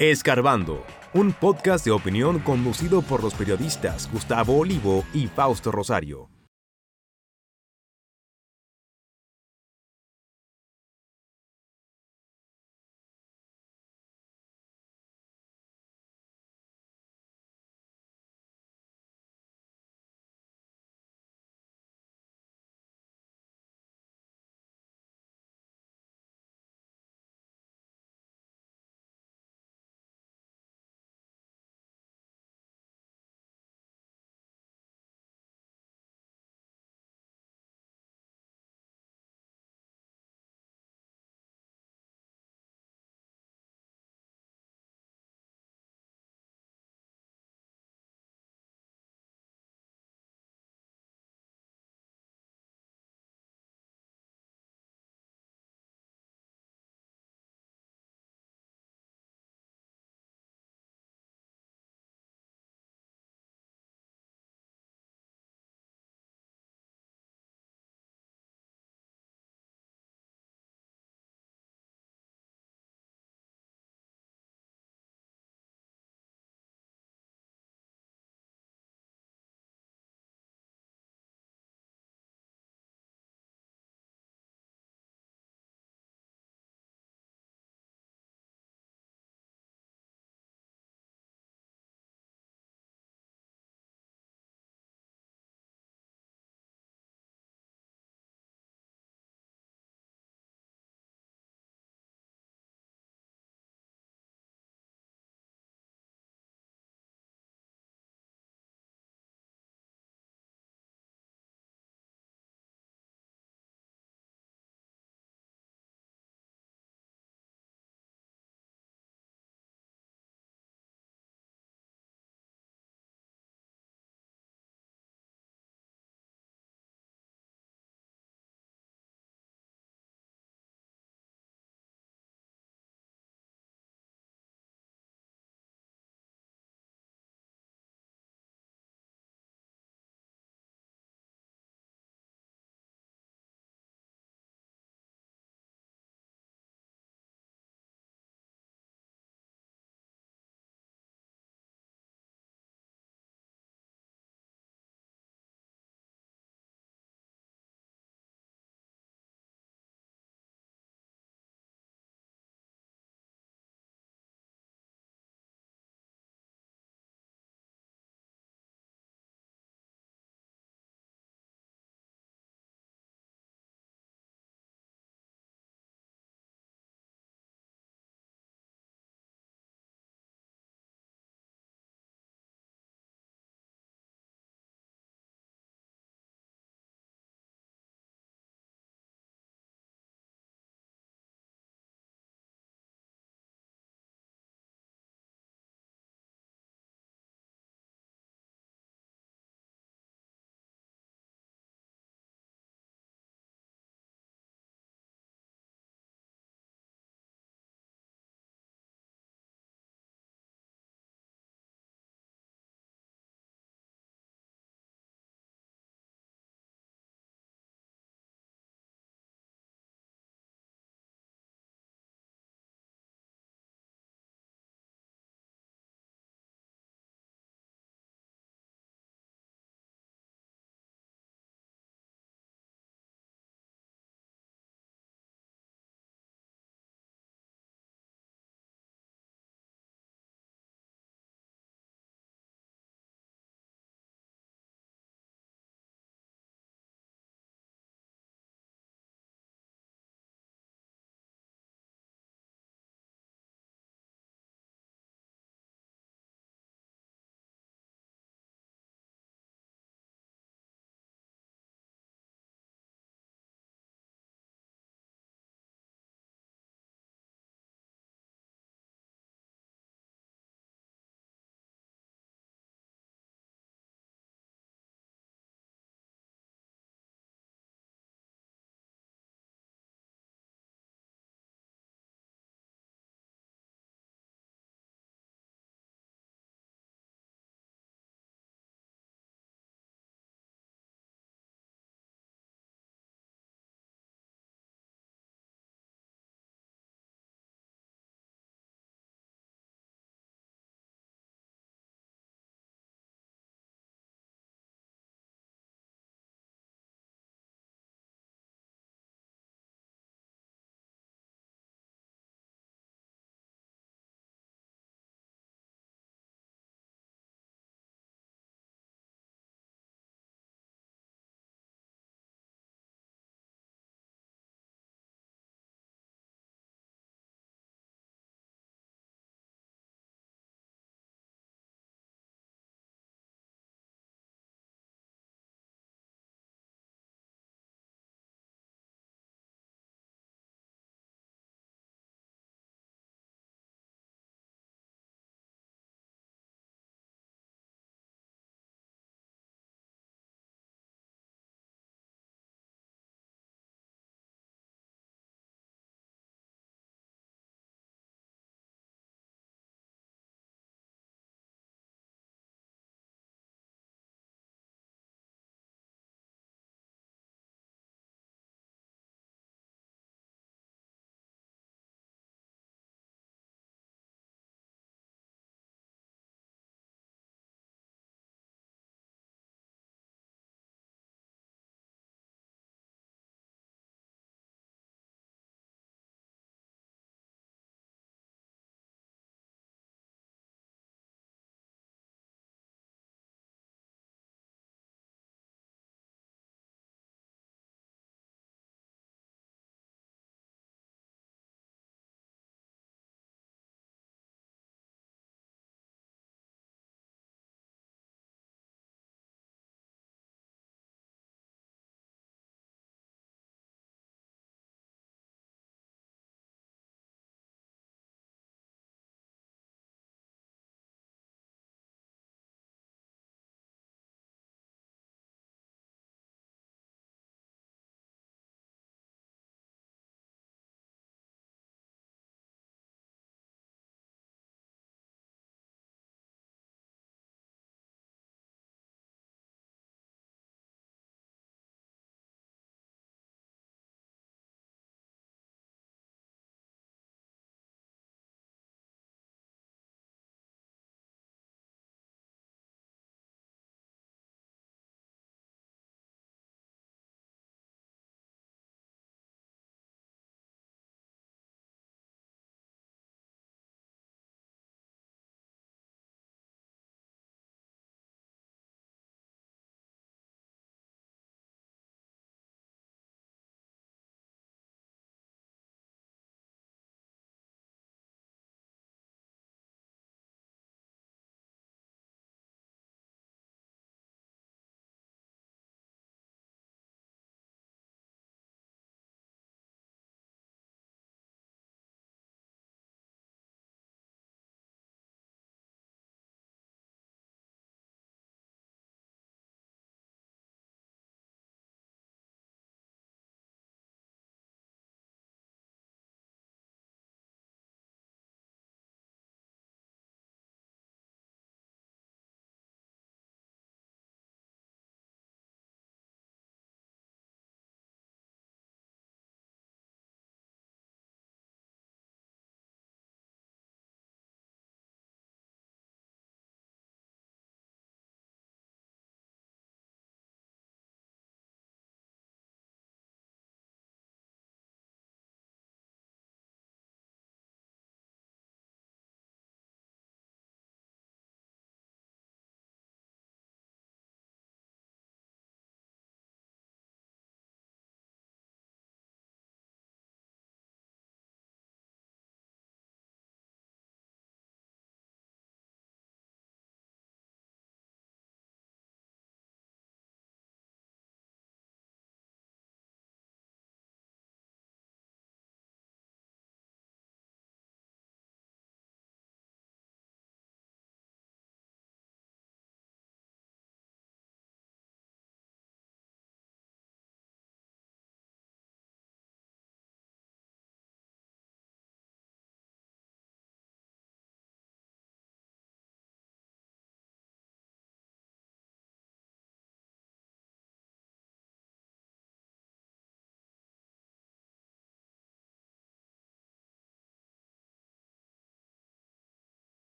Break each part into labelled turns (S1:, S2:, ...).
S1: Escarbando, un podcast de opinión conducido por los periodistas Gustavo Olivo y Fausto Rosario.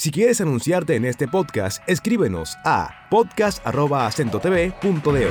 S1: Si quieres anunciarte en este podcast, escríbenos a podcast.acentotv.de.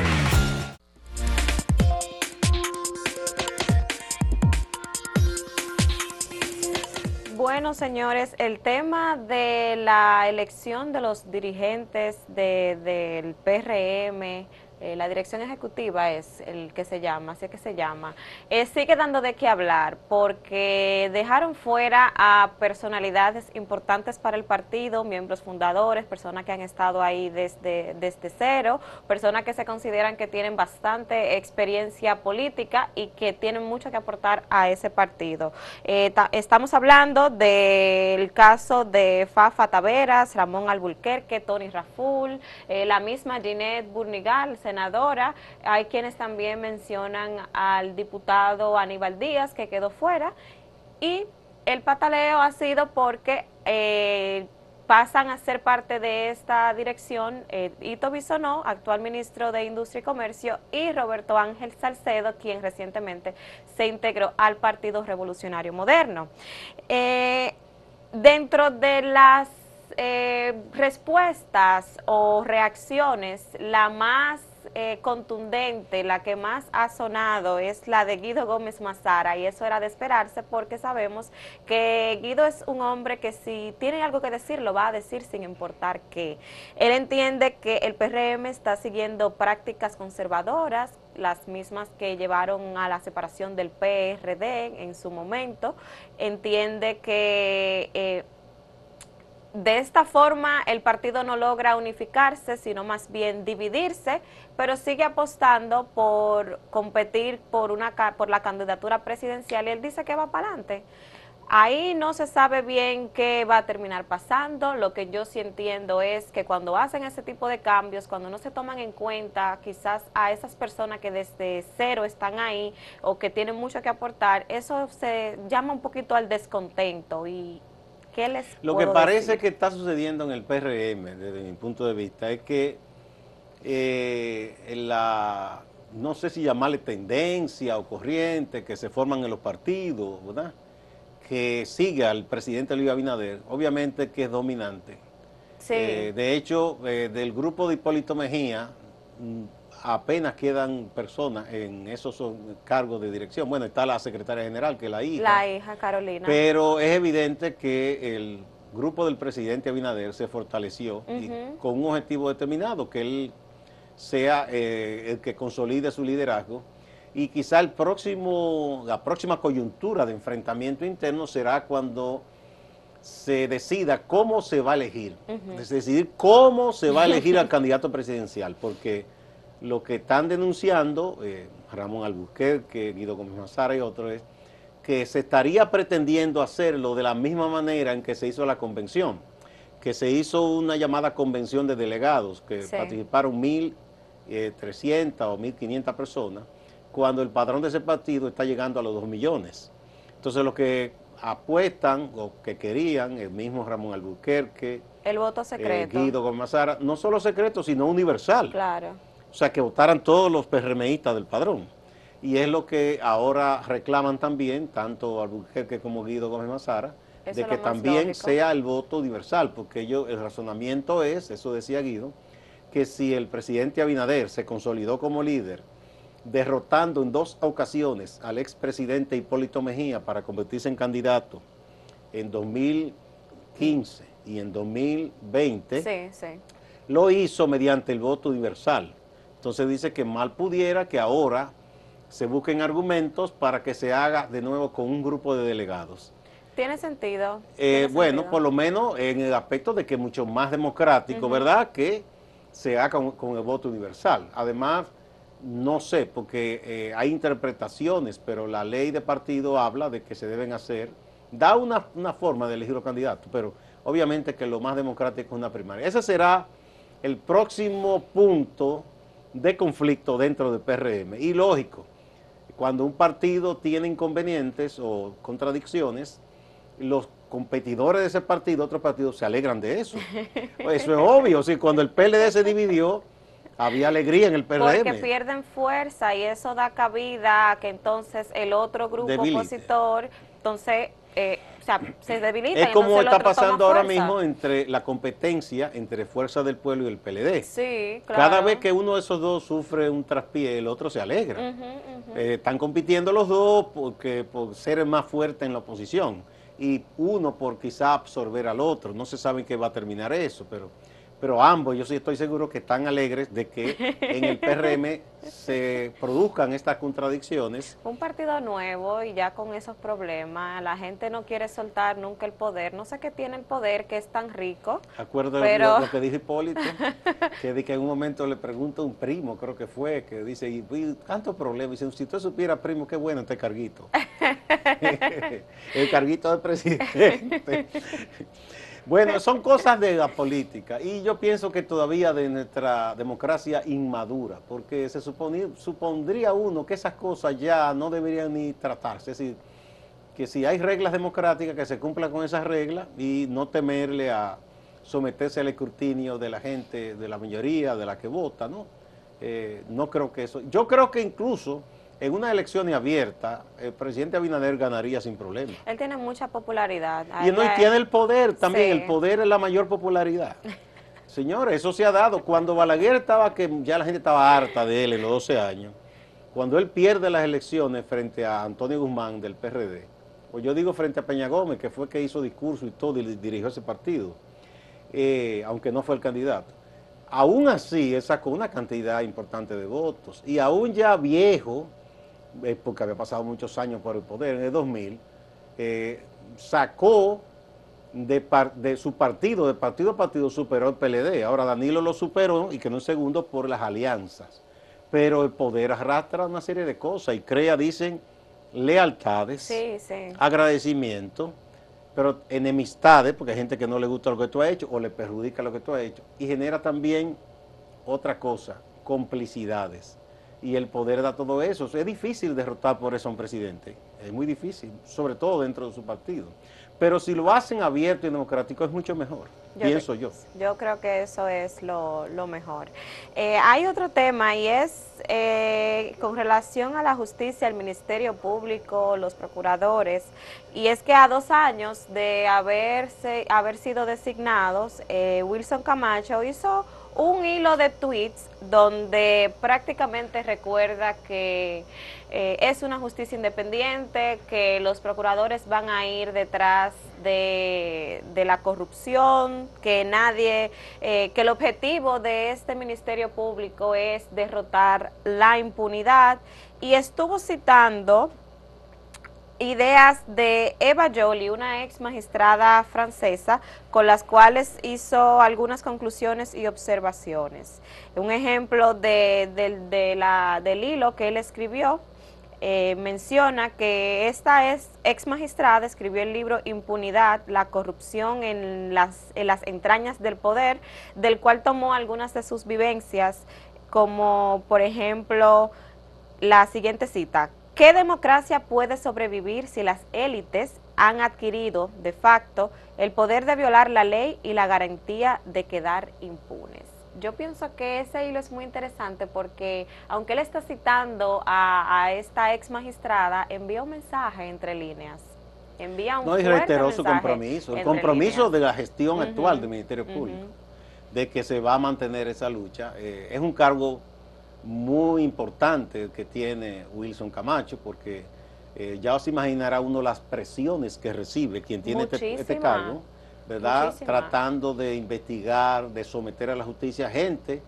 S2: Bueno, señores, el tema de la elección de los dirigentes del PRM eh, la dirección ejecutiva es el que se llama, así es que se llama, eh, sigue dando de qué hablar porque dejaron fuera a personalidades importantes para el partido, miembros fundadores, personas que han estado ahí desde, desde cero, personas que se consideran que tienen bastante experiencia política y que tienen mucho que aportar a ese partido. Eh, estamos hablando del caso de Fafa Taveras, Ramón Albulquerque, Tony Raful, la misma Ginette Burnigal, senadora. Hay quienes también mencionan al diputado Aníbal Díaz, que quedó fuera. Y el pataleo ha sido porque eh, pasan a ser parte de esta dirección eh, Ito Bisonó, actual ministro de Industria y Comercio, y Roberto Ángel Salcedo, quien recientemente se integró al Partido Revolucionario Moderno. Eh, dentro de las respuestas o reacciones, la más eh, contundente, la que más ha sonado es la de Guido Gómez Mazara y eso era de esperarse porque sabemos que Guido es un hombre que si tiene algo que decir lo va a decir sin importar qué. Él entiende que el PRM está siguiendo prácticas conservadoras, las mismas que llevaron a la separación del PRD en su momento, entiende que... Eh, de esta forma el partido no logra unificarse, sino más bien dividirse, pero sigue apostando por competir por, una, por la candidatura presidencial y él dice que va para adelante. Ahí no se sabe bien qué va a terminar pasando. Lo que yo sí entiendo es que cuando hacen ese tipo de cambios, cuando no se toman en cuenta quizás a esas personas que desde cero están ahí o que tienen mucho que aportar, eso se llama un poquito al descontento y,
S3: lo que parece que está sucediendo en el PRM, desde mi punto de vista, es que eh, la, no sé si llamarle tendencia o corriente que se forman en los partidos, ¿verdad? Que sigue al presidente Luis Abinader, obviamente que es dominante. Sí. Eh, de hecho, eh, del grupo de Hipólito Mejía, apenas quedan personas en esos cargos de dirección. Bueno, está la secretaria general, que es la hija.
S2: La hija, Carolina.
S3: Pero es evidente que el grupo del presidente Abinader se fortaleció con un objetivo determinado, que él sea eh, el que consolide su liderazgo. Y quizá el próximo, la próxima coyuntura de enfrentamiento interno será cuando se decida cómo se va a elegir, es decidir cómo se va a elegir al candidato presidencial, porque lo que están denunciando, eh, Ramón Albuquerque, Guido Gómez Mazara y otros, es que se estaría pretendiendo hacerlo de la misma manera en que se hizo la convención, que se hizo una llamada convención de delegados, que participaron 1.300 eh, o 1.500 personas, cuando el padrón de ese partido está llegando a los 2 millones. Entonces lo que apuestan o que querían, el mismo Ramón Albuquerque,
S2: el voto secreto.
S3: Guido Gómez Mazara, no solo secreto, sino universal.
S2: Claro
S3: o sea, que votaran todos los PRMistas del padrón. Y es lo que ahora reclaman también, tanto Albuquerque como Guido Gómez Mazara, de que también sea el voto universal, porque ellos, el razonamiento es, eso decía Guido, que si el presidente Abinader se consolidó como líder, derrotando en dos ocasiones al expresidente Hipólito Mejía para convertirse en candidato en 2015 y en 2020, lo hizo mediante el voto universal. Entonces dice que mal pudiera que ahora se busquen argumentos para que se haga de nuevo con un grupo de delegados.
S2: ¿Tiene sentido?
S3: Eh, bueno, por lo menos en el aspecto de que es mucho más democrático, ¿verdad? Que se haga con, el voto universal. Además, no sé, porque eh, hay interpretaciones, pero la ley de partido habla de que se deben hacer, da una, una forma de elegir los candidatos, pero obviamente que lo más democrático es una primaria. Ese será el próximo punto de conflicto dentro del PRM. Y lógico, cuando un partido tiene inconvenientes o contradicciones, los competidores de ese partido, otros partidos, se alegran de eso. Eso es obvio. Si cuando el PLD se dividió, había alegría en el PRM.
S2: Porque pierden fuerza y eso da cabida a que entonces el otro grupo opositor, entonces eh, o sea, se debilita.
S3: Es como está pasando ahora mismo entre la competencia entre Fuerza del Pueblo y el PLD.
S2: Sí, claro.
S3: Cada vez que uno de esos dos sufre un traspié, el otro se alegra. Eh, están compitiendo los dos porque por ser más fuerte en la oposición y uno por quizá absorber al otro. No se sabe en qué va a terminar eso, pero pero ambos yo sí estoy seguro que están alegres de que en el PRM se produzcan estas contradicciones.
S2: Un partido nuevo y ya con esos problemas, la gente no quiere soltar nunca el poder, no sé qué tiene el poder que es tan rico.
S3: Acuerdo pero... lo, que dijo Hipólito, que, de que en un momento le pregunta a un primo, creo que fue, que dice, y, tanto problema, dice, si usted supiera, primo, qué bueno este carguito. el carguito del presidente. Bueno, son cosas de la política. Y yo pienso que todavía de nuestra democracia inmadura, porque se supondría uno que esas cosas ya no deberían ni tratarse, es decir, que si hay reglas democráticas que se cumplan con esas reglas y no temerle a someterse al escrutinio de la gente, de la mayoría, de la que vota, ¿no? Eh, no creo que eso, yo creo que incluso en una elección abierta, el presidente Abinader ganaría sin problema.
S2: Él tiene mucha popularidad.
S3: Y no tiene el poder también, el poder es la mayor popularidad. Señores, eso se ha dado. Cuando Balaguer estaba, que ya la gente estaba harta de él en los 12 años, cuando él pierde las elecciones frente a Antonio Guzmán del PRD, o yo digo frente a Peña Gómez, que fue que hizo discurso y todo y dirigió ese partido, eh, aunque no fue el candidato. Aún así, él sacó una cantidad importante de votos. Y aún ya viejo, porque había pasado muchos años por el poder, en el 2000, eh, sacó de, de, su partido, de partido a partido, superó el PLD. Ahora Danilo lo superó y quedó en segundo por las alianzas. Pero el poder arrastra una serie de cosas y crea, dicen, lealtades, agradecimiento, pero enemistades, porque hay gente que no le gusta lo que tú has hecho o le perjudica lo que tú has hecho. Y genera también otra cosa, complicidades y el poder da todo eso. Es difícil derrotar por eso a un presidente, es muy difícil, sobre todo dentro de su partido. Pero si lo hacen abierto y democrático es mucho mejor, pienso yo.
S2: Yo creo que eso es lo, mejor. Eh, hay otro tema y es eh, con relación a la justicia, el Ministerio Público, los procuradores, y es que a dos años de haberse, haber sido designados, eh, Wilson Camacho hizo un hilo de tweets donde prácticamente recuerda que eh, es una justicia independiente, que los procuradores van a ir detrás de, la corrupción, que nadie, eh, que el objetivo de este Ministerio Público es derrotar la impunidad. Y estuvo citando ideas de Eva Jolie, una ex magistrada francesa, con las cuales hizo algunas conclusiones y observaciones. Un ejemplo de, del hilo que él escribió eh, menciona que esta es ex magistrada escribió el libro Impunidad, la corrupción en las, en las entrañas del poder, del cual tomó algunas de sus vivencias, como por ejemplo la siguiente cita, ¿Qué democracia puede sobrevivir si las élites han adquirido de facto el poder de violar la ley y la garantía de quedar impunes? Yo pienso que ese hilo es muy interesante porque aunque él está citando a, esta ex magistrada, envía un mensaje entre líneas. Envía un
S3: no, y reiteró su compromiso, el compromiso de la gestión actual del Ministerio Público, de que se va a mantener esa lucha. Eh, es un cargo muy importante que tiene Wilson Camacho, porque eh, ya os imaginará uno las presiones que recibe quien tiene este, este, cargo, ¿verdad? Tratando de investigar, de someter a la justicia gente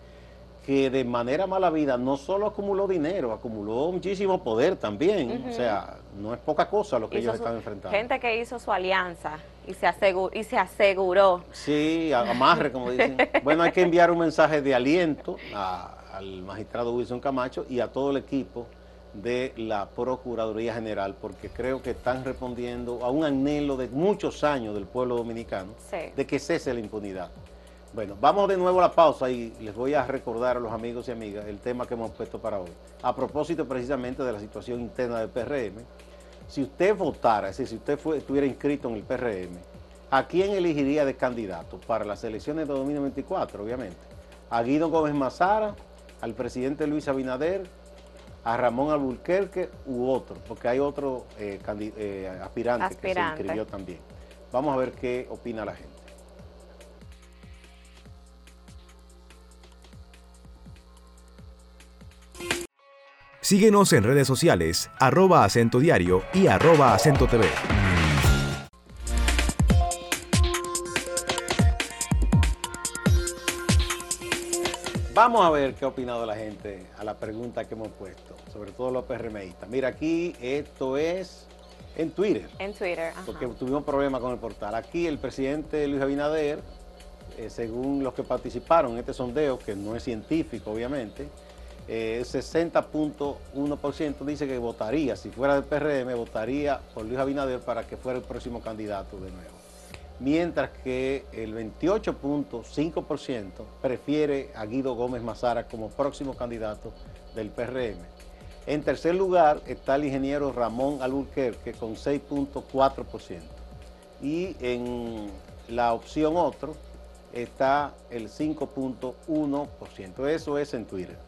S3: que de manera mala vida no solo acumuló dinero, acumuló muchísimo poder también. O sea, no es poca cosa lo que ellos están enfrentando.
S2: Gente que hizo su alianza y se aseguró. Y se aseguró.
S3: Sí, amarre, como dicen. bueno, hay que enviar un mensaje de aliento a al magistrado Wilson Camacho y a todo el equipo de la Procuraduría General, porque creo que están respondiendo a un anhelo de muchos años del pueblo dominicano de que cese la impunidad. Bueno, vamos de nuevo a la pausa y les voy a recordar a los amigos y amigas el tema que hemos puesto para hoy. A propósito precisamente de la situación interna del PRM, si usted votara, es decir, si usted fue, estuviera inscrito en el PRM, ¿a quién elegiría de candidato para las elecciones de 2024, obviamente? ¿A Guido Gómez Mazara, al presidente Luis Abinader a Ramón Alburquerque u otro, porque hay otro eh, eh, aspirante, que se inscribió también. Vamos a ver qué opina la gente.
S1: Síguenos en redes sociales, arroba acento diario y arroba acento TV.
S3: Vamos a ver qué ha opinado la gente a la pregunta que hemos puesto, sobre todo los PRMistas. Mira, aquí esto es en Twitter.
S2: En Twitter,
S3: Porque tuvimos problemas con el portal. Aquí el presidente Luis Abinader, eh, según los que participaron en este sondeo, que no es científico obviamente, eh, 60.1% dice que votaría, si fuera del PRM, votaría por Luis Abinader para que fuera el próximo candidato de nuevo mientras que el 28.5% prefiere a Guido Gómez Mazara como próximo candidato del PRM. En tercer lugar está el ingeniero Ramón Alburquerque con 6.4%. Y en la opción otro está el 5.1%. Eso es en Twitter.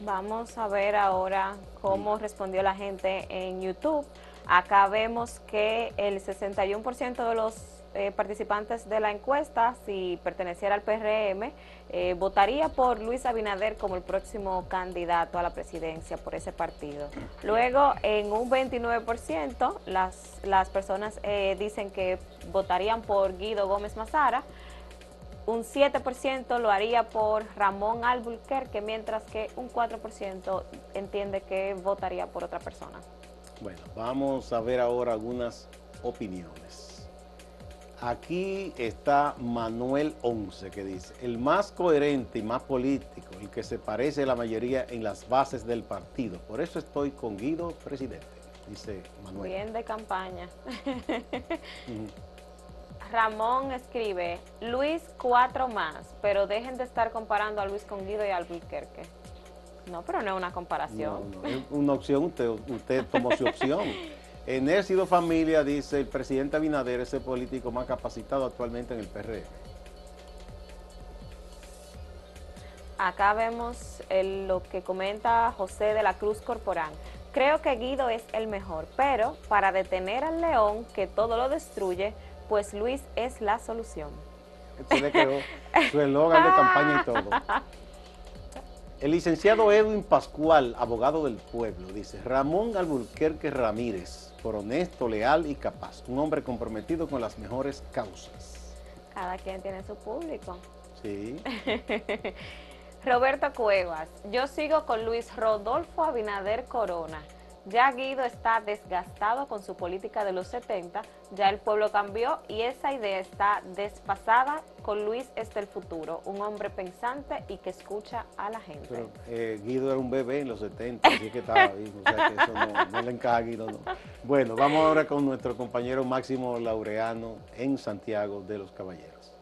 S2: Vamos a ver ahora cómo respondió la gente en YouTube. Acá vemos que el 61% de los eh, participantes de la encuesta, si perteneciera al PRM, eh, votaría por Luis Abinader como el próximo candidato a la presidencia por ese partido. Luego, en un 29%, las, las personas eh, dicen que votarían por Guido Gómez Mazara, un 7% lo haría por Ramón Alburquerque, mientras que un 4% entiende que votaría por otra persona.
S3: Bueno, vamos a ver ahora algunas opiniones. Aquí está Manuel Once que dice, el más coherente y más político, el que se parece a la mayoría en las bases del partido. Por eso estoy con Guido, presidente, dice Manuel.
S2: Bien de campaña. Ramón escribe, Luis cuatro más, pero dejen de estar comparando a Luis con Guido y Albuquerque. No, pero no es una comparación.
S3: No, no, es una opción, usted, usted tomó su opción. En él sido familia, dice el presidente Abinader, es el político más capacitado actualmente en el PRM.
S2: Acá vemos lo que comenta José de la Cruz Corporán. Creo que Guido es el mejor, pero para detener al león que todo lo destruye, pues Luis es la solución.
S3: Se le quedó su eslogan de campaña y todo. El licenciado Edwin Pascual, abogado del pueblo, dice, Ramón Alburquerque Ramírez, honesto, leal y capaz. Un hombre comprometido con las mejores causas.
S2: Cada quien tiene su público.
S3: Sí.
S2: Roberto Cuevas, yo sigo con Luis Rodolfo Abinader Corona. Ya Guido está desgastado con su política de los 70, ya el pueblo cambió y esa idea está despasada. Con Luis está el futuro, un hombre pensante y que escucha a la gente. Pero,
S3: eh, Guido era un bebé en los 70, así que estaba ahí, o sea que eso no, le encaja a Guido. No. Bueno, vamos ahora con nuestro compañero Máximo Laureano en Santiago de los Caballeros.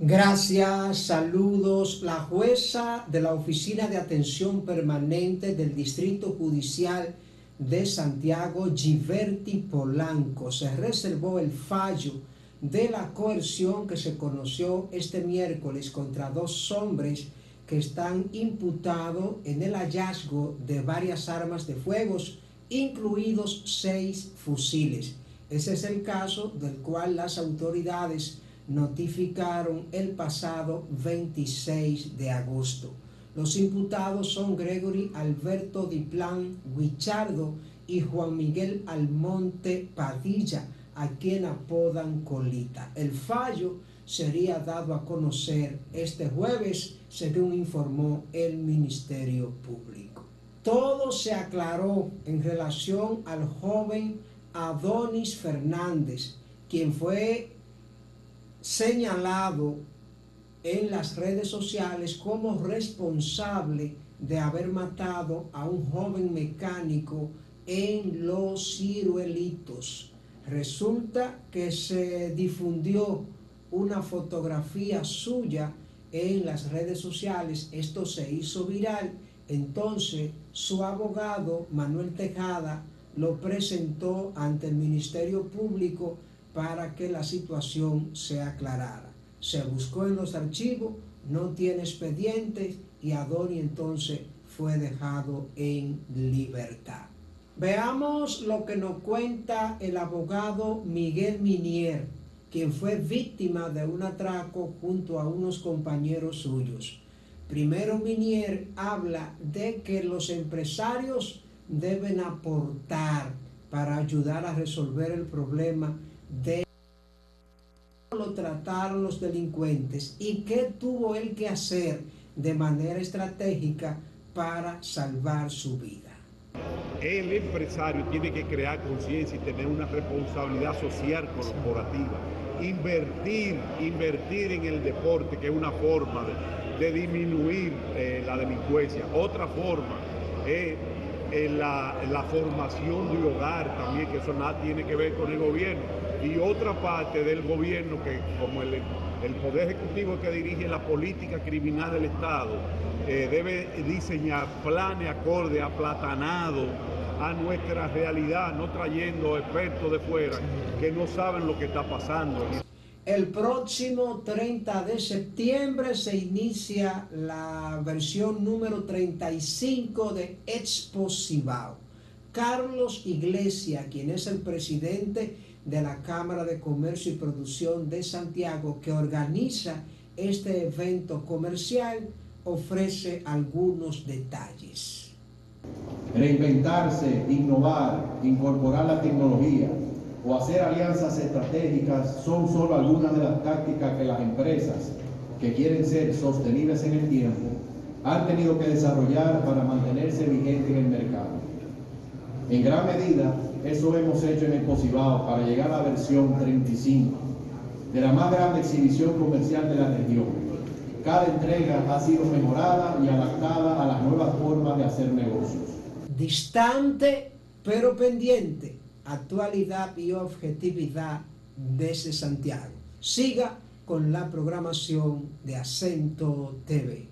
S4: Gracias, saludos. La jueza de la Oficina de Atención Permanente del Distrito Judicial de Santiago, Giverti Polanco, se reservó el fallo de la coerción que se conoció este miércoles contra dos hombres que están imputados en el hallazgo de varias armas de fuego, incluidos seis fusiles. Ese es el caso del cual las autoridades notificaron el pasado 26 de agosto. Los imputados son Gregory Alberto Diplan Guichardo y Juan Miguel Almonte Padilla, a quien apodan Colita. El fallo sería dado a conocer este jueves, según informó el Ministerio Público. Todo se aclaró en relación al joven Adonis Fernández, quien fue señalado en las redes sociales como responsable de haber matado a un joven mecánico en los ciruelitos. Resulta que se difundió una fotografía suya en las redes sociales, esto se hizo viral, entonces su abogado Manuel Tejada lo presentó ante el Ministerio Público para que la situación se aclarara. Se buscó en los archivos, no tiene expedientes y Adoni entonces fue dejado en libertad. Veamos lo que nos cuenta el abogado Miguel Minier, quien fue víctima de un atraco junto a unos compañeros suyos. Primero Minier habla de que los empresarios deben aportar para ayudar a resolver el problema de lo trataron los delincuentes y qué tuvo él que hacer de manera estratégica para salvar su vida.
S5: El empresario tiene que crear conciencia y tener una responsabilidad social corporativa. Invertir, invertir en el deporte, que es una forma de, disminuir eh, la delincuencia. Otra forma es la, la, formación de hogar también, que eso nada tiene que ver con el gobierno. Y otra parte del gobierno, que como el, el Poder Ejecutivo que dirige la política criminal del Estado, eh, debe diseñar planes acorde, aplatanados a nuestra realidad, no trayendo expertos de fuera que no saben lo que está pasando.
S4: El próximo 30 de septiembre se inicia la versión número 35 de Expo Cibao. Carlos Iglesia, quien es el presidente de la Cámara de Comercio y Producción de Santiago, que organiza este evento comercial, ofrece algunos detalles.
S6: Reinventarse, innovar, incorporar la tecnología, o hacer alianzas estratégicas son solo algunas de las tácticas que las empresas que quieren ser sostenibles en el tiempo han tenido que desarrollar para mantenerse vigentes en el mercado. En gran medida, eso hemos hecho en el para llegar a la versión 35 de la más grande exhibición comercial de la región. Cada entrega ha sido mejorada y adaptada a las nuevas formas de hacer negocios.
S4: Distante pero pendiente actualidad y objetividad desde Santiago. Siga con la programación de Acento TV.